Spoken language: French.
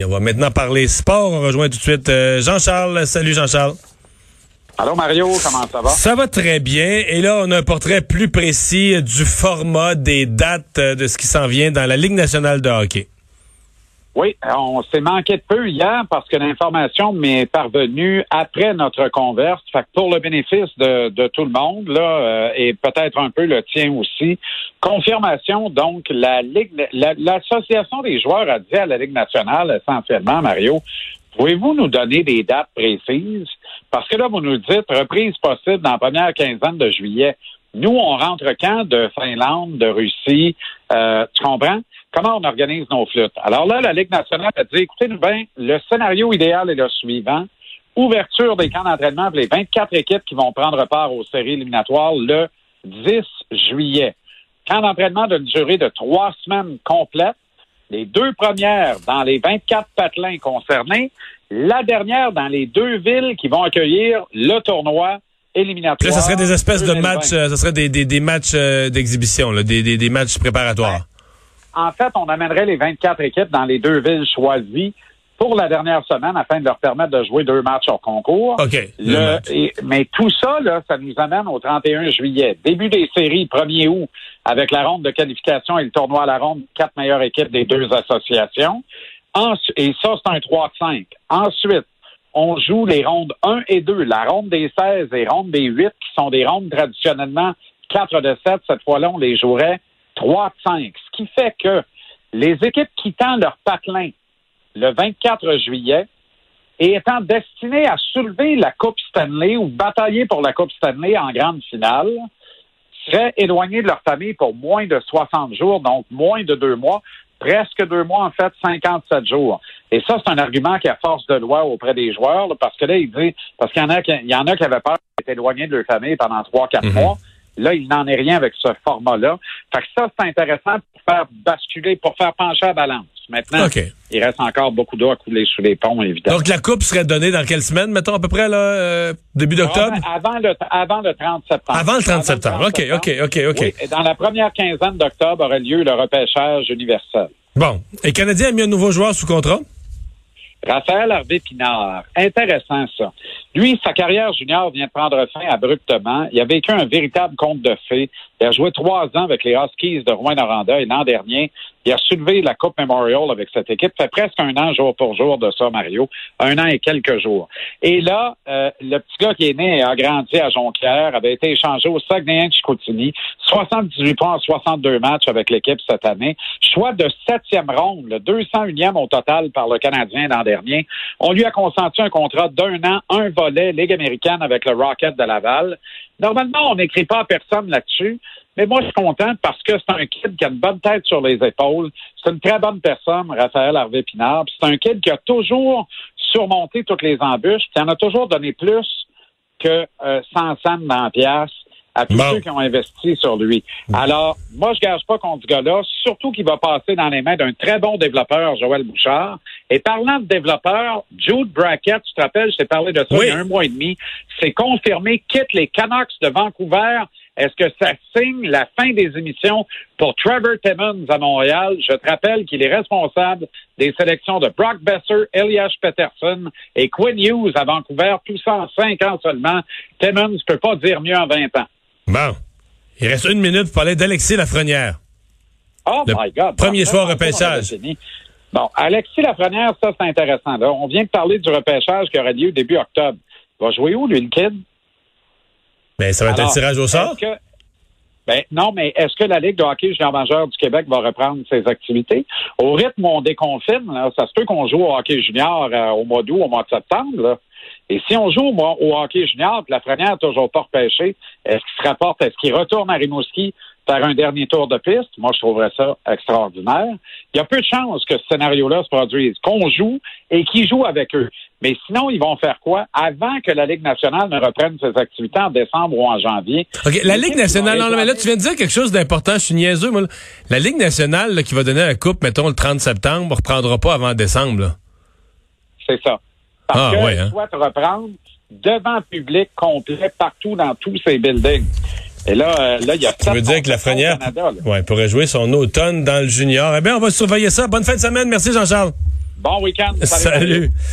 On va maintenant parler sport. On rejoint tout de suite euh, Jean-Charles. Salut Jean-Charles. Allô Mario, comment ça va? Ça va très bien. Et là, on a un portrait plus précis du format des dates euh, de ce qui s'en vient dans la Ligue nationale de hockey. Oui, on s'est manqué de peu hier parce que l'information m'est parvenue après notre converse. Fait que pour le bénéfice de, de tout le monde, là, euh, et peut-être un peu le tien aussi, confirmation, donc, la Ligue, l'association des joueurs a dit à la Ligue nationale, essentiellement, Mario, pouvez-vous nous donner des dates précises? Parce que là, vous nous dites reprise possible dans la première quinzaine de juillet. Nous, on rentre quand de Finlande, de Russie, euh, tu comprends? comment on organise nos flûtes? Alors là, la Ligue nationale a dit, écoutez-nous bien, le scénario idéal est le suivant. Ouverture des camps d'entraînement pour les 24 équipes qui vont prendre part aux séries éliminatoires le 10 juillet. Camp d'entraînement d'une durée de trois semaines complètes. Les deux premières dans les 24 patelins concernés. La dernière dans les deux villes qui vont accueillir le tournoi éliminatoire. Là, ce serait des espèces de matchs, euh, ce serait des, des, matchs euh, d'exhibition, des, des, des matchs préparatoires en fait, on amènerait les 24 équipes dans les deux villes choisies pour la dernière semaine afin de leur permettre de jouer deux matchs au concours. OK. mais tout ça, là, ça nous amène au 31 juillet. Début des séries, 1er août, avec la ronde de qualification et le tournoi à la ronde, quatre meilleures équipes des deux associations. et ça, c'est un 3-5. Ensuite, on joue les rondes 1 et 2, la ronde des 16 et ronde des 8, qui sont des rondes traditionnellement 4 de 7. Cette fois-là, on les jouerait 3-5. Ce qui fait que les équipes quittant leur patelin le 24 juillet et étant destinées à soulever la Coupe Stanley ou batailler pour la Coupe Stanley en grande finale, seraient éloignées de leur famille pour moins de 60 jours, donc moins de deux mois, presque deux mois, en fait, 57 jours. Et ça, c'est un argument qui a force de loi auprès des joueurs, parce que là, il dit, parce qu'il y en a qui, il y en a qui avaient peur d'être éloignés de leur famille pendant trois, quatre mhm. mois. Là, il n'en est rien avec ce format-là. Fait que ça, c'est intéressant pour faire basculer, pour faire pencher la balance. Maintenant, il reste encore beaucoup d'eau à couler sous les ponts, évidemment. Donc, la coupe serait donnée dans quelle semaine, mettons, à peu près, là, euh, début d'octobre? Avant, le, avant le 30 septembre. Avant le 30 septembre. OK, OK, OK, OK. et dans la première quinzaine d'octobre aurait lieu le repêchage universel. Bon. Et Canadien a mis un nouveau joueur sous contrat? Raphaël Harvey Pinard. Intéressant, ça. Lui, sa carrière junior vient de prendre fin abruptement. Il a vécu un véritable conte de fées. Il a joué trois ans avec les Huskies de Rouen-Noranda et l'an dernier, il a soulevé la Coupe Memorial avec cette équipe. Ça fait presque un an jour pour jour de ça, Mario. Un an et quelques jours. Et là, euh, le petit gars qui est né et a grandi à Jonquière avait été échangé au Saguenay de Chicoutimi. 78 points en 62 matchs avec l'équipe cette année. Choix de septième ronde, le 201e au total par le Canadien l'an dernier. On lui a consenti un contrat d'un an, un volet, Ligue américaine avec le Rocket de Laval. Normalement, on n'écrit pas à personne là-dessus. Mais moi, je suis content parce que c'est un kid qui a une bonne tête sur les épaules. C'est une très bonne personne, Raphaël Harvey Pinard. C'est un kid qui a toujours surmonté toutes les embûches. Qui en a toujours donné plus que euh, 100 cents dans la pièce à tous ceux qui ont investi sur lui. Alors, moi, je gage pas contre ce gars-là, surtout qu'il va passer dans les mains d'un très bon développeur, Joël Bouchard. Et parlant de développeur, Jude Brackett, tu te rappelles, je t'ai parlé de ça il y a un mois et demi, c'est confirmé, quitte les Canucks de Vancouver est-ce que ça signe la fin des émissions pour Trevor Timmons à Montréal? Je te rappelle qu'il est responsable des sélections de Brock Besser, Elias Peterson et Quinn Hughes à Vancouver, tout ça en cinq ans seulement. Timmons ne peut pas dire mieux en 20 ans. Bon. Il reste une minute pour parler d'Alexis Lafrenière. Oh my God. Premier choix repêchage. Bon, Alexis Lafrenière, ça c'est intéressant. Là. On vient de parler du repêchage qui aurait lieu début octobre. Il va jouer où, lui, le kid? Mais ça va être un tirage au sort? ben, non, mais est-ce que la Ligue de hockey junior majeur du Québec va reprendre ses activités? Au rythme où on déconfine, ça se peut qu'on joue au hockey junior euh, au mois d'août, au mois de septembre. Et si on joue au, hockey junior, que la première n'a toujours pas repêché, est-ce qu'il se rapporte, est-ce qu'il retourne à Rimouski faire un dernier tour de piste? Moi, je trouverais ça extraordinaire. Il y a peu de chances que ce scénario-là se produise, qu'on joue et qu'il joue avec eux. Mais sinon, ils vont faire quoi? Avant que la Ligue nationale ne reprenne ses activités en décembre ou en janvier. OK, la Ligue nationale, non, mais là, tu viens de dire quelque chose d'important, je suis niaiseux, moi. La Ligue nationale qui va donner la coupe, mettons, le 30 septembre, ne reprendra pas avant décembre. C'est ça. Parce ah, que ouais, hein? reprendre devant le public complet partout dans tous ces buildings. Et là, euh, là, il y a Ça veut dire que la Frenière ouais, pourrait jouer son automne dans le junior. Eh bien, on va surveiller ça. Bonne fin de semaine. Merci, Jean-Charles. Bon week-end. Salut.